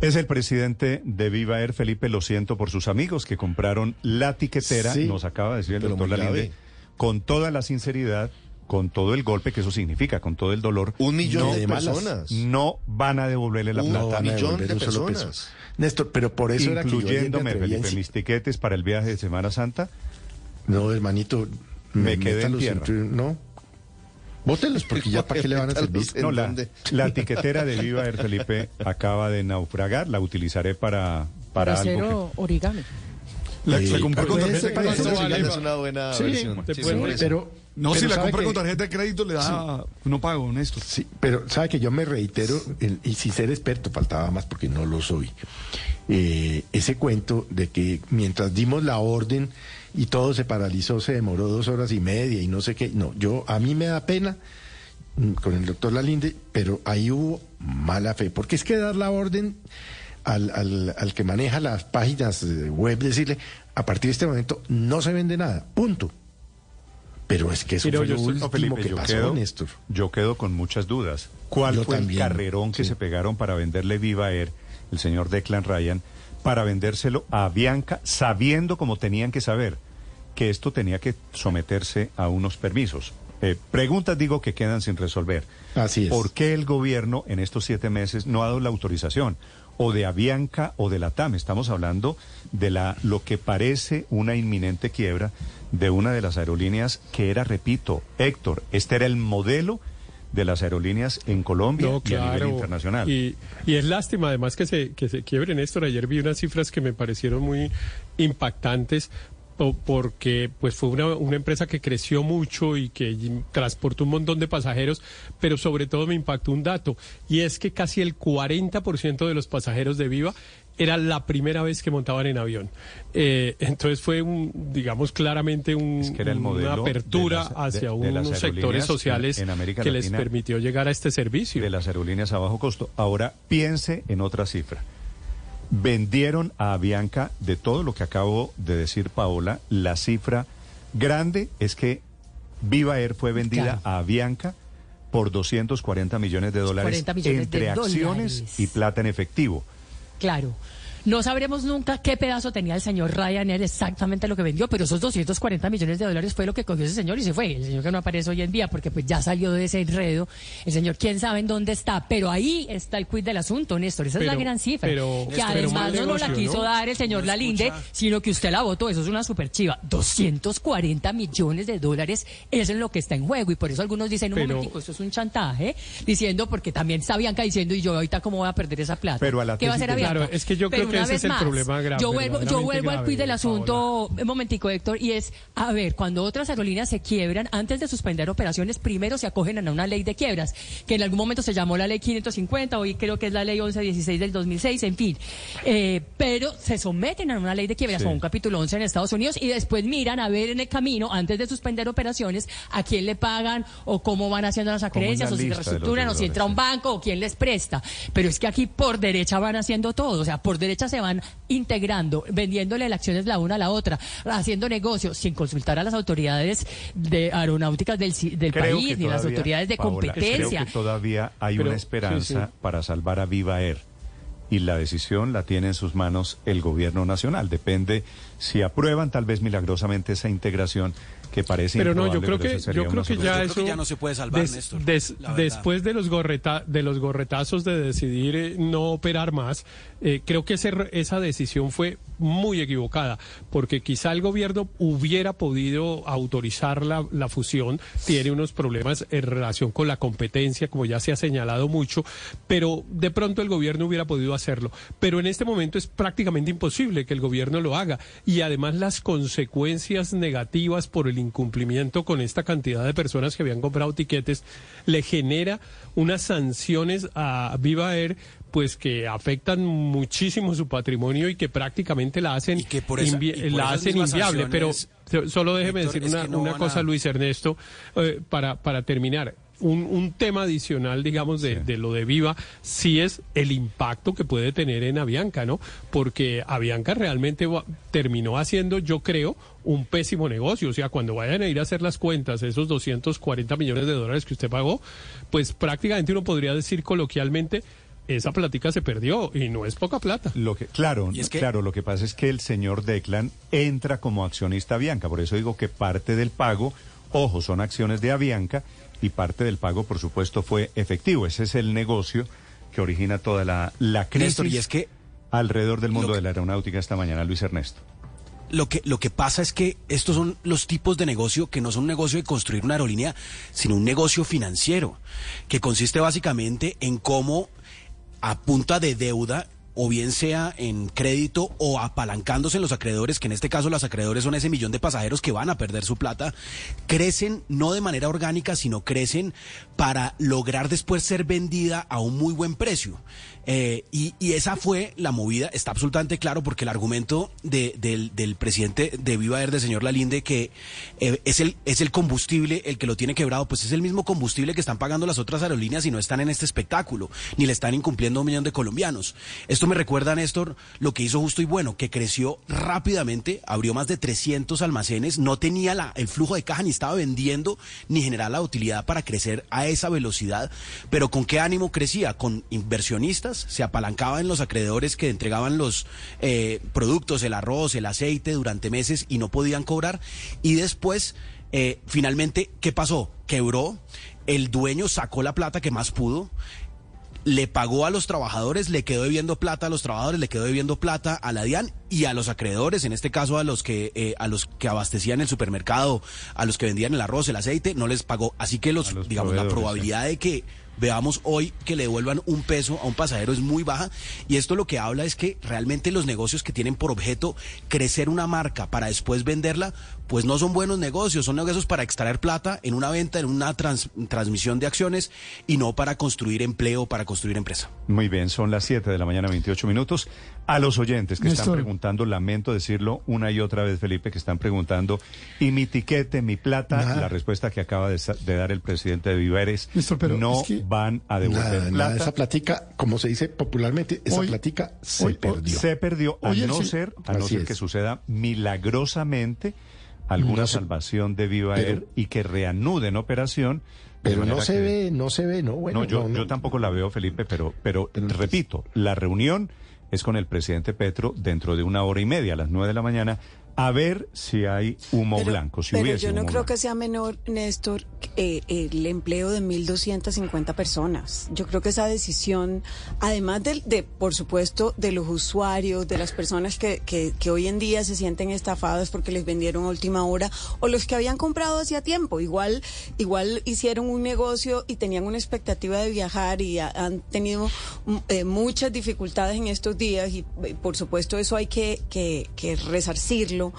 Es el presidente de Viva Air, Felipe, lo siento por sus amigos que compraron la tiquetera, Sí, nos acaba de decir el doctor Lalinde, con toda la sinceridad, con todo el golpe que eso significa, con todo el dolor. Un millón no, de personas. No van a devolverle la Un plata. millón de un solo personas. peso. Néstor, pero por eso era que yo ayer me Incluyéndome, Felipe, mis tiquetes para el viaje de Semana Santa. No, hermanito, Me quedé en tierra. No. Bótelos, porque ya para qué le van a servir. ¿En No, la, la tiquetera de Viva Air, Felipe, acaba de naufragar. La utilizaré para, para algo. Cero origami. La, Eh, se compró con tarjeta de crédito. Es una buena Sí, versión. Sí. Pero, No, si la ¿sabe compra con que- tarjeta de crédito le da no pago, Néstor. Sí, pero sabe que yo me reitero, el- y sin ser experto, faltaba más porque no lo soy, eh, ese cuento de que mientras dimos la orden y todo se paralizó, se demoró dos horas y media y no sé qué, no, yo, a mí me da pena mm, con el doctor Lalinde, pero ahí hubo mala fe, porque es que dar la orden al, al, al que maneja las páginas web, decirle, a partir de este momento no se vende nada, punto. Pero es que eso Pero fue yo lo estoy- último Felipe, que yo pasó, quedo, Néstor. yo quedo con muchas dudas. ¿Cuál Yo fue también, el carrerón que sí. se pegaron para venderle Viva Air, el señor Declan Ryan, para vendérselo a Bianca, sabiendo como tenían que saber que esto tenía que someterse a unos permisos? Eh, preguntas, digo, que quedan sin resolver. Así es. ¿Por qué el gobierno en estos siete meses no ha dado la autorización? O de Avianca o de la TAM. Estamos hablando de la lo que parece una inminente quiebra de una de las aerolíneas que era, repito, Héctor, este era el modelo de las aerolíneas en Colombia No, y a nivel internacional. Y, y es lástima además que se, que se quiebren, Néstor. Ayer vi unas cifras que me parecieron muy impactantes porque pues fue una, una empresa que creció mucho y que transportó un montón de pasajeros, pero sobre todo me impactó un dato y es que casi el 40% de los pasajeros de Viva era la primera vez que montaban en avión. Eh, entonces fue un, digamos claramente un- Es que era el una apertura las- hacia de unos sectores sociales en- en América que les permitió llegar a este servicio. de las aerolíneas a bajo costo. Ahora piense en otra cifra. Vendieron a Avianca de todo lo que acabo de decir, Paola. La cifra grande es que Viva Air fue vendida Claro. a Avianca por 240 millones de dólares 40 millones entre de acciones dólares. y plata en efectivo. Claro. No sabremos nunca qué pedazo tenía el señor Ryanair exactamente lo que vendió, pero esos 240 millones de dólares fue lo que cogió ese señor y se fue. El señor que no aparece hoy en día porque pues ya salió de ese enredo. El señor quién sabe en dónde está, pero ahí está el quid del asunto, Néstor. Esa es la gran cifra. pero- que además no nos la negocio, quiso ¿no? dar el señor Lalinde, sino que usted la votó. Eso es una super chiva. 240 millones de dólares, eso es lo que está en juego. Y por eso algunos dicen, un Pero- momentico, esto es un chantaje, diciendo, porque también está Bianca diciendo, y yo ahorita cómo voy a perder esa plata. Pero a la ¿Qué va a hacer de- Avianca? Claro, es que yo Pero creo que una vez más, problema grave, Yo vuelvo, yo vuelvo al quiz del asunto, un momentico, Héctor, y es, a ver, cuando otras aerolíneas se quiebran, antes de suspender operaciones, primero se acogen a una ley de quiebras, que en algún momento se llamó la ley 550, hoy creo que es la ley 1116 del 2006, en fin. Eh, pero se someten a una ley de quiebras, Sí. o un capítulo 11 en Estados Unidos, y después miran a ver en el camino, antes de suspender operaciones, a quién le pagan, o cómo van haciendo las acreencias, o si reestructuran, o si entra un banco, o quién les presta. Pero es que aquí por derecha van haciendo todo, o sea, por derecha se van integrando, vendiéndole las acciones la una a la otra, haciendo negocios sin consultar a las autoridades de aeronáuticas del, del Creo país, ni las autoridades de Paola, competencia. Creo que todavía hay Pero- una esperanza sí, sí. para salvar a Viva Air. Y la decisión la tiene en sus manos el gobierno nacional. Depende si aprueban tal vez milagrosamente esa integración que parece Pero no, yo improbable, creo que yo creo que ya eso ya no se puede salvar, des- Néstor, des- la verdad. después de los gorreta, de los gorretazos de decidir eh, no operar más, eh, creo que ese re- esa decisión fue muy equivocada, porque quizá el gobierno hubiera podido autorizar la, la fusión, tiene unos problemas en relación con la competencia, como ya se ha señalado mucho, pero de pronto el gobierno hubiera podido hacerlo. Pero en este momento es prácticamente imposible que el gobierno lo haga. Y además las consecuencias negativas por el incumplimiento con esta cantidad de personas que habían comprado tiquetes le genera unas sanciones a Viva Air pues que afectan muchísimo su patrimonio y que prácticamente la hacen, que por esa- invi- y por la hacen inviable. Pero solo déjeme Héctor, decir una, no cosa, a- Luis Ernesto, eh, para, para terminar. Un, un tema adicional, digamos, de, de lo de Viva, sí es el impacto que puede tener en Avianca, ¿no? Porque Avianca realmente va- terminó haciendo, yo creo, un pésimo negocio. O sea, cuando vayan a ir a hacer las cuentas, esos 240 millones de dólares que usted pagó, pues prácticamente uno podría decir coloquialmente, esa platica se perdió y no es poca plata. Lo que, claro, Y es que- claro, lo que pasa es que el señor Declan entra como accionista a Bianca, por eso digo que parte del pago, ojo, son acciones de Avianca y parte del pago, por supuesto, fue efectivo. Ese es el negocio que origina toda la, la crisis Néstor, y es que alrededor del mundo que- de la aeronáutica esta mañana, Luis Ernesto. Lo que, lo que pasa es que estos son los tipos de negocio que no son un negocio de construir una aerolínea, sino un negocio financiero, que consiste básicamente en cómo a punta de deuda o bien sea en crédito o apalancándose en los acreedores, que en este caso los acreedores son ese millón de pasajeros que van a perder su plata, crecen no de manera orgánica, sino crecen para lograr después ser vendida a un muy buen precio. Eh, y, esa fue la movida, está absolutamente claro, porque el argumento de- del, presidente de Viva Air, del señor Lalinde, que eh, es, el, es el combustible el que lo tiene quebrado, pues es el mismo combustible que están pagando las otras aerolíneas y no están en este espectáculo, ni le están incumpliendo un millón de colombianos. Esto me recuerda, Néstor, lo que hizo Justo y Bueno, que creció rápidamente, abrió más de 300 almacenes, no tenía la, el flujo de caja, ni estaba vendiendo, ni generaba la utilidad para crecer a esa velocidad. Pero ¿con qué ánimo crecía? Con inversionistas, se apalancaba en los acreedores que entregaban los eh, productos, el arroz, el aceite durante meses y no podían cobrar. Y después, eh, finalmente, ¿qué pasó? Quebró, el dueño sacó la plata que más pudo le pagó a los trabajadores, le quedó debiendo plata a los trabajadores, le quedó debiendo plata a la DIAN y a los acreedores, en este caso a los que eh, a los que abastecían el supermercado, a los que vendían el arroz, el aceite, no les pagó. Así que los, digamos la probabilidad de que veamos hoy que le devuelvan un peso a un pasajero es muy baja y esto lo que habla es que realmente los negocios que tienen por objeto crecer una marca para después venderla, pues no son buenos negocios, son negocios para extraer plata en una venta, en una trans- transmisión de acciones y no para construir empleo, para construir empresa. Muy bien, son las 7 de la mañana, 28 minutos. A los oyentes que están preguntando, lamento decirlo una y otra vez, Felipe, que están preguntando, ¿y mi tiquete, mi plata? Nada. La respuesta que acaba de, dar el presidente de Viva es, Néstor, pero no es que- van a devolver Nada, plata. nada, esa platica, como se dice popularmente, esa Hoy- platica se hoy- perdió. Se perdió, a Oye, no sí. ser, a no ser que suceda milagrosamente alguna No se- salvación de Viva pero- Air y que reanuden operación. Pero no se que- ve, no se ve, no, bueno. no, yo, no, no. yo tampoco la veo, Felipe, pero, pero Pero- repito, la reunión es con el presidente Petro dentro de una hora y media, a las nueve de la mañana, a ver si hay humo Pero- blanco. Si pero hubiese yo no humo creo blanco. que sea menor, Néstor, eh, el empleo de 1.250 personas. Yo creo que esa decisión, además de, de, por supuesto, de los usuarios, de las personas que, que, que hoy en día se sienten estafadas porque les vendieron a última hora, o los que habían comprado hacía tiempo, igual, igual hicieron un negocio y tenían una expectativa de viajar y ha- han tenido mm, eh, muchas dificultades en estos días y, eh, por supuesto, eso hay que, que, que resarcirlo.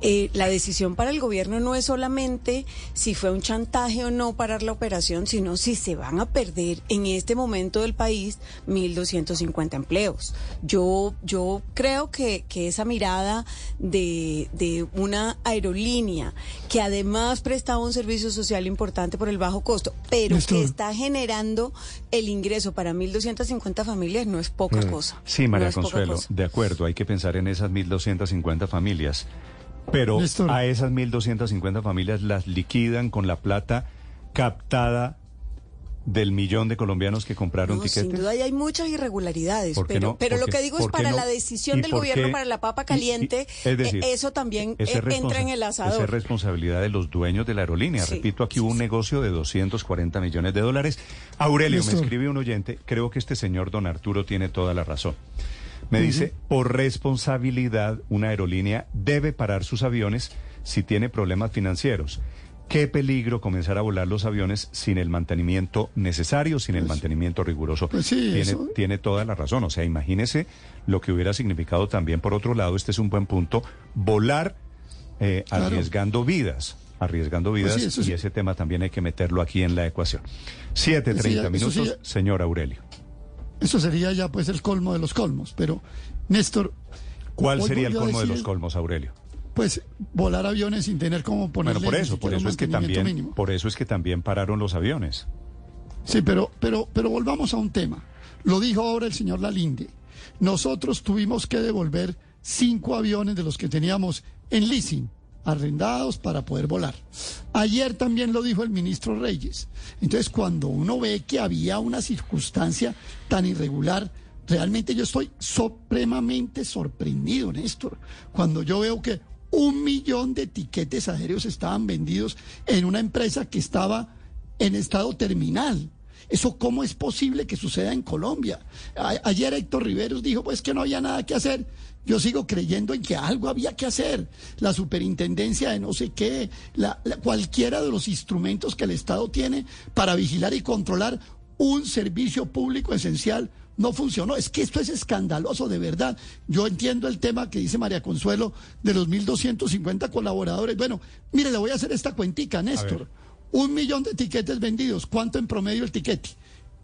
Eh, la decisión para el gobierno no es solamente si fue un chantaje o no parar la operación, sino si se van a perder en este momento del país 1.250 empleos. Yo, yo creo que, que esa mirada de, de una aerolínea que además prestaba un servicio social importante por el bajo costo, pero Néstor. que está generando el ingreso para 1.250 familias no es poca cosa. Mm. Sí, No María Consuelo, cosa. de acuerdo, hay que pensar en esas 1.250 familias. Pero Néstor. a esas 1.250 familias las liquidan con la plata captada del millón de colombianos que compraron No, tiquetes. sin duda y hay muchas irregularidades, ¿Por qué pero, no? pero ¿Por lo que digo es para no? la decisión ¿Y del gobierno qué? para la papa Y- y- caliente, es decir, eh, eso también responsa- entra en el Esa asador. es responsabilidad de los dueños de la aerolínea. Sí, Repito, aquí hubo un negocio de 240 millones de dólares. Aurelio, me escribe un oyente, creo que este señor don Arturo tiene toda la razón. Me dice, por responsabilidad, una aerolínea debe parar sus aviones si tiene problemas financieros. Qué peligro comenzar a volar los aviones sin el mantenimiento necesario, sin el mantenimiento riguroso. pues sí, tiene, eso- tiene toda la razón. O sea, imagínese lo que hubiera significado también, por otro lado, este es un buen punto, volar eh, Claro. arriesgando vidas. Arriesgando vidas Pues sí, eso y ese tema también hay que meterlo aquí en la ecuación. 7.30 Sí, minutos, señor Aurelio. Eso sería ya pues el colmo de los colmos. Pero, Néstor. ¿Cuál sería el colmo de los colmos, Aurelio? Pues volar aviones sin tener como ponerle Bueno, por eso, por eso es que también, mínimo. por eso es que también pararon los aviones. Sí, pero, pero, pero volvamos a un tema. Lo dijo ahora el señor Lalinde. Nosotros tuvimos que devolver cinco aviones de los que teníamos en leasing, arrendados para poder volar. Ayer también lo dijo el ministro Reyes. Entonces, cuando uno ve que había una circunstancia tan irregular, realmente yo estoy supremamente sorprendido, Néstor, cuando yo veo que un millón de tiquetes aéreos estaban vendidos en una empresa que estaba en estado terminal. ¿Eso cómo es posible que suceda en Colombia? A- ayer Héctor Riveros dijo pues que no había nada que hacer. Yo sigo creyendo en que algo había que hacer. La superintendencia de no sé qué, la- la- cualquiera de los instrumentos que el Estado tiene para vigilar y controlar un servicio público esencial no funcionó. Es que esto es escandaloso, de verdad. Yo entiendo el tema que dice María Consuelo de los 1.250 colaboradores. Bueno, mire, le voy a hacer esta cuentica, Néstor. Un millón de tiquetes vendidos. ¿Cuánto en promedio el tiquete?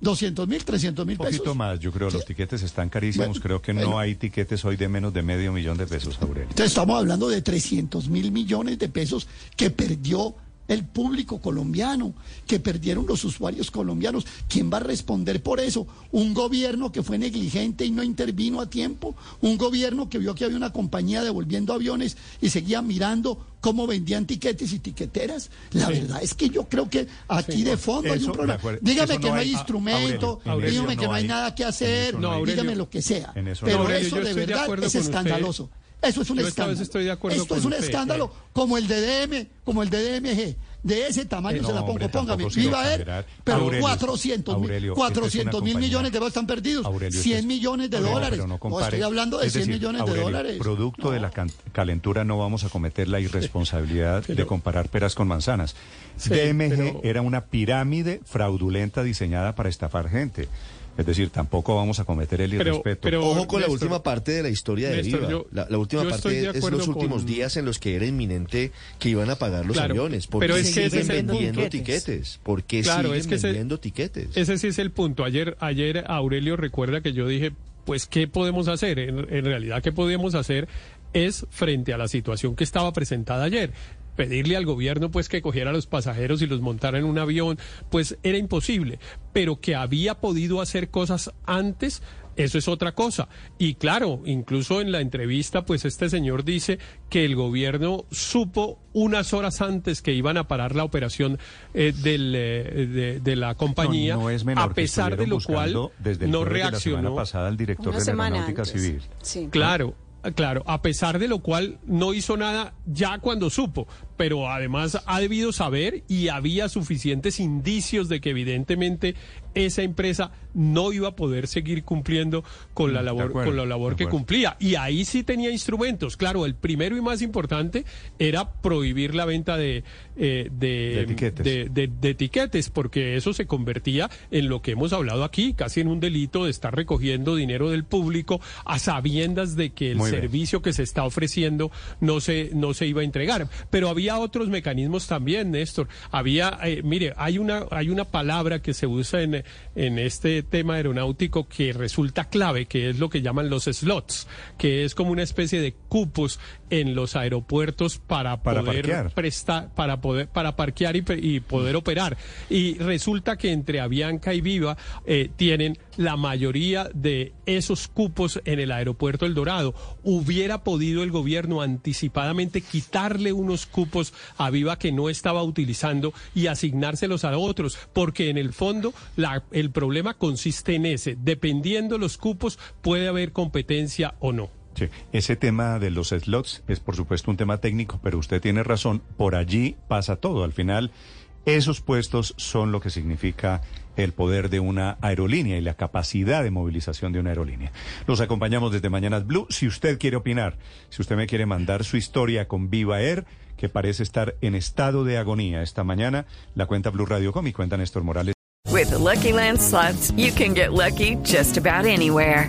200 mil, 300 mil Un pesos. poquito más, yo creo, los tiquetes están carísimos. Bueno, creo que bueno. no hay tiquetes hoy de menos de medio millón de pesos, Aurelio. Entonces estamos hablando de 300 mil millones de pesos que perdió el público colombiano, que perdieron los usuarios colombianos. ¿Quién va a responder por eso? ¿Un gobierno que fue negligente y no intervino a tiempo? ¿Un gobierno que vio que había una compañía devolviendo aviones y seguía mirando cómo vendían tiquetes y tiqueteras? La verdad es que yo creo que aquí de fondo hay un problema. acuerdo. Dígame que no hay hay- instrumento, Aurelio, dígame que no hay hay- nada que hacer, no dígame lo que sea. en eso no Pero eso de verdad es usted. Eso es un Yo esta escándalo. vez estoy de acuerdo Esto con es un usted, escándalo eh. como el de DM, como el de DMG. De ese tamaño No, se la pongo, hombre, póngame. Viva él, exagerar. pero Aurelio, 400 mil, Aurelio, esta es 400 una mil millones de dólares están perdidos. Aurelio, 100 este es- millones de No, dólares. pero no compare. estoy hablando de Es 100 decir, millones Aurelio, de dólares. Producto de la calentura no vamos a cometer la irresponsabilidad de comparar peras con manzanas. Sí, DMG pero- era una pirámide fraudulenta diseñada para estafar gente. Es decir, tampoco vamos a cometer el Pero- irrespeto. pero- Ojo con la última parte de la historia de Néstor, Viva. yo- la, la última parte es los últimos con- días en los que era inminente que iban a pagar los Claro, aviones. ¿Por pero qué es que ese siguen vendiendo tiquetes? ¿Por qué Claro, siguen es que ese- vendiendo tiquetes? Ese sí es el punto. Ayer, ayer Aurelio recuerda que yo dije, pues, ¿qué podemos hacer? En, en realidad, ¿qué podíamos hacer? Es frente a la situación que estaba presentada ayer. Pedirle al gobierno pues que cogiera a los pasajeros y los montara en un avión, pues era imposible. Pero que había podido hacer cosas antes, eso es otra cosa. Y claro, incluso en la entrevista, pues este señor dice que el gobierno supo unas horas antes que iban a parar la operación eh, del, eh, de, de la compañía, no, no es menor a pesar de lo cual desde el no de la reaccionó. semana pasada al director Una de la Aeronáutica antes. Civil. Sí. Claro, claro, a pesar de lo cual no hizo nada ya cuando supo, pero además ha debido saber y había suficientes indicios de que evidentemente esa empresa no iba a poder seguir cumpliendo con la Mm, labor acuerdo, con la labor que cumplía y ahí sí tenía instrumentos. Claro, el primero y más importante era prohibir la venta de eh, de, De etiquetes. de- etiquetes, porque eso se convertía en lo que hemos hablado aquí, casi en un delito de estar recogiendo dinero del público a sabiendas de que el Muy bien. servicio que se está ofreciendo no se, no se iba a entregar. Pero había otros mecanismos también, Néstor. Había, eh, mire, hay una, hay una palabra que se usa en, en este tema aeronáutico que resulta clave, que es lo que llaman los slots, que es como una especie de cupos en los aeropuertos para, Para poder parquear. prestar, para poder, para parquear y, poder operar. Y resulta que entre Avianca y Viva eh, tienen la mayoría de esos cupos en el aeropuerto El Dorado. Hubiera podido el gobierno anticipadamente quitarle unos cupos a Viva que no estaba utilizando y asignárselos a otros, porque en el fondo la- el problema consiste en ese. Dependiendo los cupos, puede haber competencia o no. Ese tema de los slots es por supuesto un tema técnico, pero usted tiene razón, por allí pasa todo. Al final, esos puestos son lo que significa el poder de una aerolínea y la capacidad de movilización de una aerolínea. Los acompañamos desde Mañanas Blue. Si usted quiere opinar, si usted me quiere mandar su historia con Viva Air, que parece estar en estado de agonía esta mañana, la cuenta Blue Radio Com y cuenta Néstor Morales. With the Lucky Land slots, you can get lucky just about anywhere.